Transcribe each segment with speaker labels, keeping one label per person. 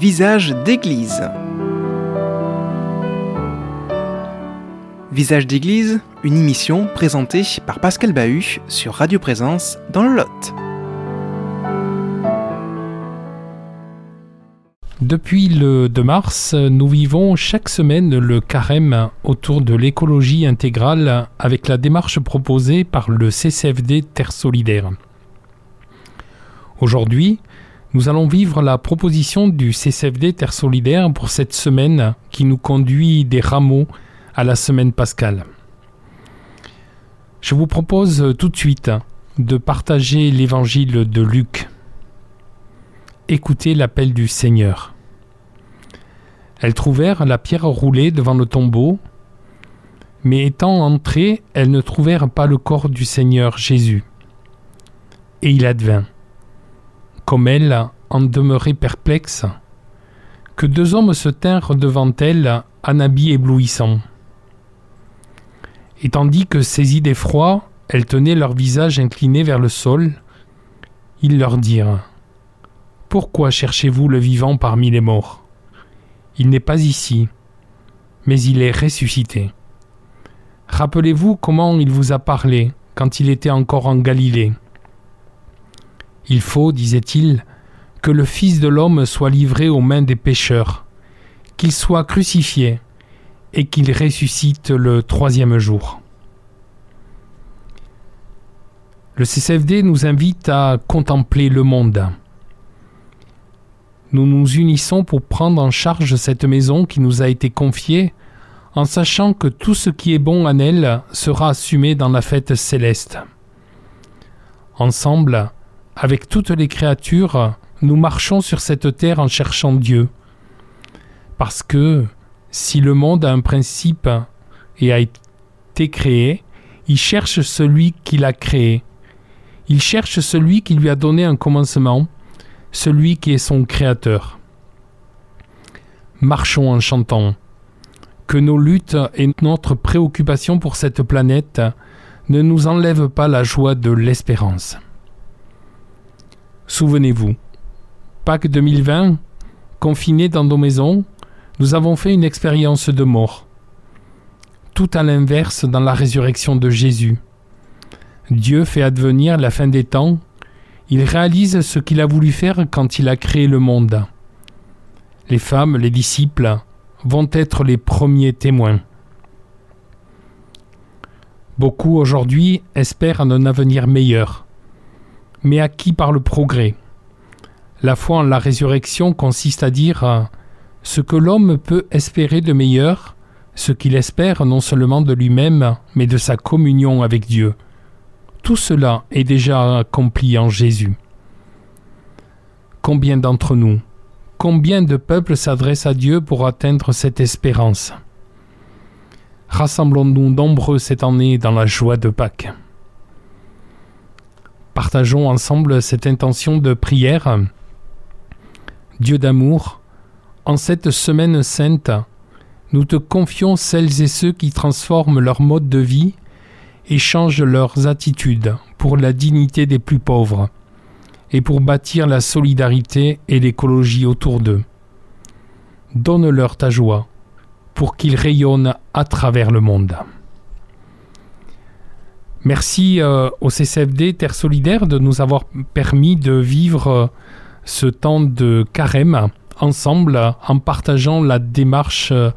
Speaker 1: Visage d'église. Visage d'église, une émission présentée par Pascal Bahut sur Radio Présence dans le Lot.
Speaker 2: Depuis le 2 mars, nous vivons chaque semaine le carême autour de l'écologie intégrale avec la démarche proposée par le CCFD Terre Solidaire. Aujourd'hui, nous allons vivre la proposition du CCFD Terre Solidaire pour cette semaine qui nous conduit des rameaux à la semaine pascale. Je vous propose tout de suite de partager l'évangile de Luc. Écoutez l'appel du Seigneur. Elles trouvèrent la pierre roulée devant le tombeau, mais étant entrées, elles ne trouvèrent pas le corps du Seigneur Jésus. Et il advint, comme elles en demeuraient perplexes, que deux hommes se tinrent devant elles en habits éblouissants. Et tandis que, saisies d'effroi, elles tenaient leur visage incliné vers le sol, ils leur dirent Pourquoi cherchez-vous le vivant parmi les morts? Il n'est pas ici, mais il est ressuscité. Rappelez-vous comment il vous a parlé quand il était encore en Galilée. Il faut, disait-il, que le Fils de l'homme soit livré aux mains des pécheurs, qu'il soit crucifié et qu'il ressuscite le troisième jour. Le CCFD nous invite à contempler le monde nous nous unissons pour prendre en charge cette maison qui nous a été confiée, en sachant que tout ce qui est bon en elle sera assumé dans la fête céleste. Ensemble, avec toutes les créatures, nous marchons sur cette terre en cherchant Dieu. Parce que si le monde a un principe et a été créé, il cherche celui qui l'a créé. Il cherche celui qui lui a donné un commencement celui qui est son Créateur. Marchons en chantant. Que nos luttes et notre préoccupation pour cette planète ne nous enlèvent pas la joie de l'espérance. Souvenez-vous, Pâques 2020, confinés dans nos maisons, nous avons fait une expérience de mort. Tout à l'inverse dans la résurrection de Jésus. Dieu fait advenir la fin des temps il réalise ce qu'il a voulu faire quand il a créé le monde. Les femmes, les disciples, vont être les premiers témoins. Beaucoup aujourd'hui espèrent un avenir meilleur, mais acquis par le progrès? La foi en la résurrection consiste à dire ce que l'homme peut espérer de meilleur, ce qu'il espère non seulement de lui-même, mais de sa communion avec Dieu. Tout cela est déjà accompli en Jésus. Combien d'entre nous, combien de peuples s'adressent à Dieu pour atteindre cette espérance? Rassemblons-nous nombreux cette année dans la joie de Pâques. Partageons ensemble cette intention de prière. Dieu d'amour, en cette semaine sainte, nous te confions celles et ceux qui transforment leur mode de vie et changent leurs attitudes pour la dignité des plus pauvres et pour bâtir la solidarité et l'écologie autour d'eux. Donne-leur ta joie pour qu'ils rayonnent à travers le monde. Merci euh, au CCFD Terre Solidaire de nous avoir permis de vivre euh, ce temps de carême ensemble en partageant la démarche euh,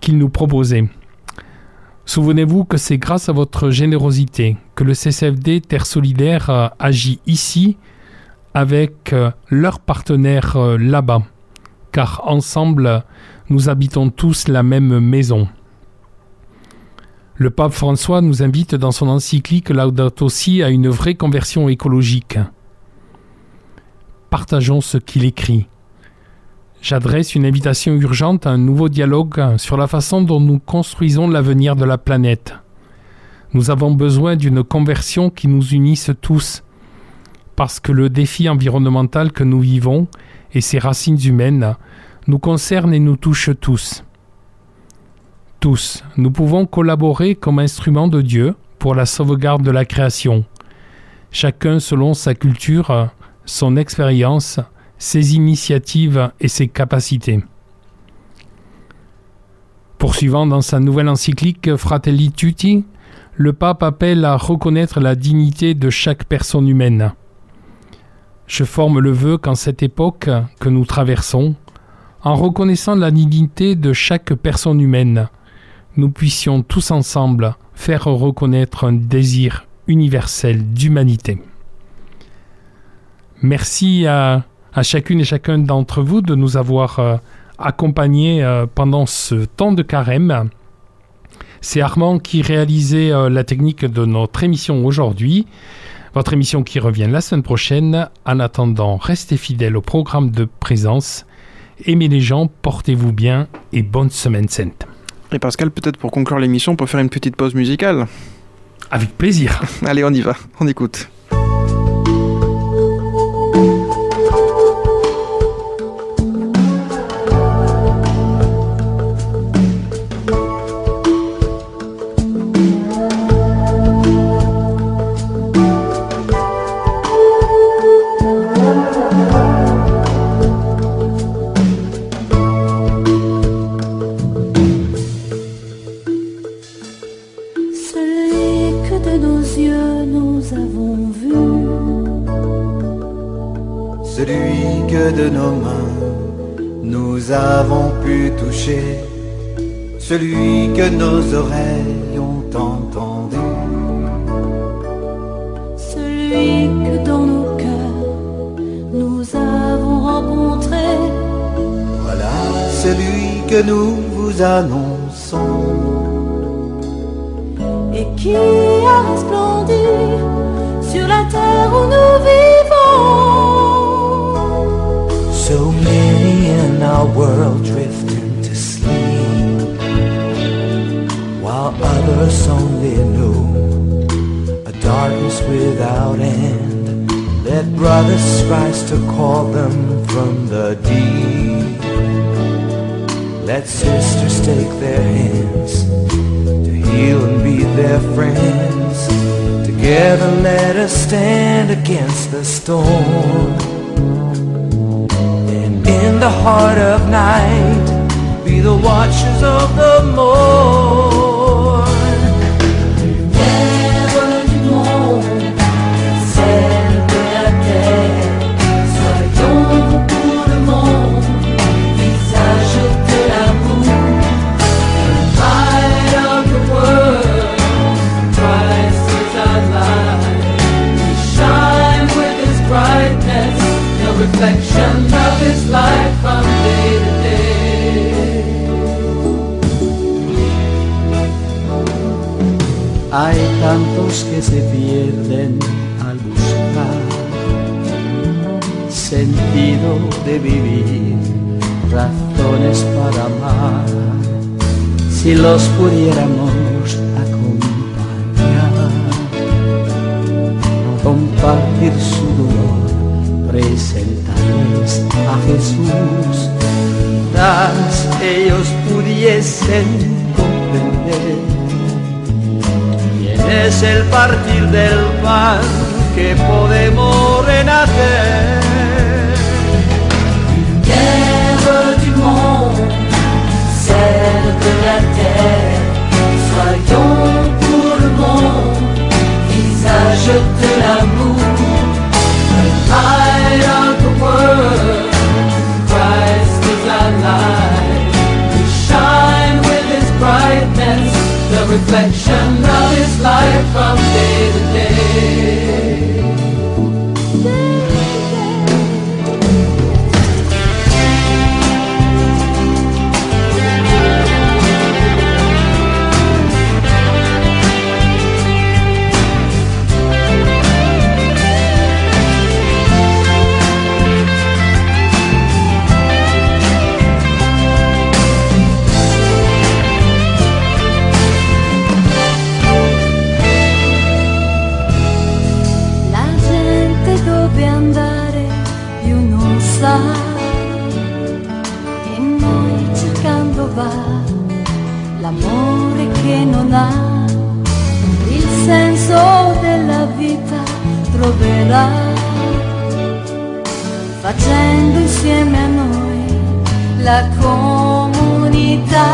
Speaker 2: qu'ils nous proposaient. Souvenez-vous que c'est grâce à votre générosité que le CCFD Terre Solidaire agit ici avec leurs partenaires là-bas, car ensemble, nous habitons tous la même maison. Le pape François nous invite dans son encyclique Laudato Si à une vraie conversion écologique. Partageons ce qu'il écrit J'adresse une invitation urgente à un nouveau dialogue sur la façon dont nous construisons l'avenir de la planète. Nous avons besoin d'une conversion qui nous unisse tous, parce que le défi environnemental que nous vivons et ses racines humaines nous concernent et nous touchent tous. Tous, nous pouvons collaborer comme instrument de Dieu pour la sauvegarde de la création, chacun selon sa culture, son expérience ses initiatives et ses capacités. Poursuivant dans sa nouvelle encyclique Fratelli Tutti, le pape appelle à reconnaître la dignité de chaque personne humaine. Je forme le vœu qu'en cette époque que nous traversons, en reconnaissant la dignité de chaque personne humaine, nous puissions tous ensemble faire reconnaître un désir universel d'humanité. Merci à, chacune et chacun d'entre vous de nous avoir euh, accompagnés euh, pendant ce temps de carême. C'est Armand qui réalisait euh, la technique de notre émission aujourd'hui. Votre émission qui revient la semaine prochaine. En attendant, restez fidèles au programme de présence. Aimez les gens, portez-vous bien et bonne semaine sainte.
Speaker 1: Et Pascal, peut-être pour conclure l'émission, on peut faire une petite pause musicale
Speaker 2: Avec plaisir.
Speaker 1: Allez, on y va, on écoute.
Speaker 3: Celui que nos oreilles ont entendu,
Speaker 4: celui que dans nos cœurs nous avons rencontré.
Speaker 3: Voilà celui que nous vous annonçons
Speaker 4: et qui a resplendi sur la terre où nous vivons.
Speaker 3: Our world drifting to sleep While others only know a darkness without end. Let brothers rise to call them from the deep. Let sisters take their hands to heal and be their friends. Together let us stand against the storm in the heart of night be the watchers of the morn.
Speaker 4: De la terre, soyons pour le monde visage de l'amour. Of the world, with His brightness, reflection.
Speaker 3: Hay tantos que se pierden al buscar sentido de vivir, razones para amar. Si los pudiéramos acompañar, compartir su dolor presentarles a Jesús, quizás ellos pudiesen comprender quién es el partir del pan que podemos renacer.
Speaker 4: Reflection of His light from day to day.
Speaker 5: solo facendo insieme a noi la comunità,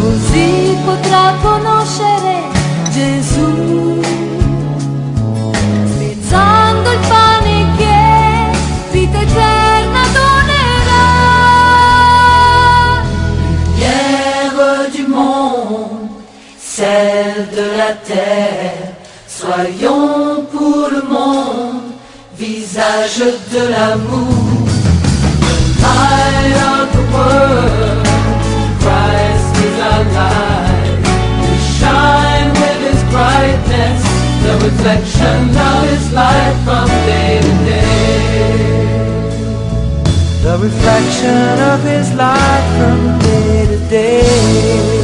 Speaker 5: così potrà conoscere Gesù. Spezzando il pane che vita eterna donnerà.
Speaker 4: Pierre du monde, celle de la terre, soyons de l'amour. Light of the world, Christ is our light. We shine with His brightness, the reflection of His light from day to day.
Speaker 3: The reflection of his light from day to day.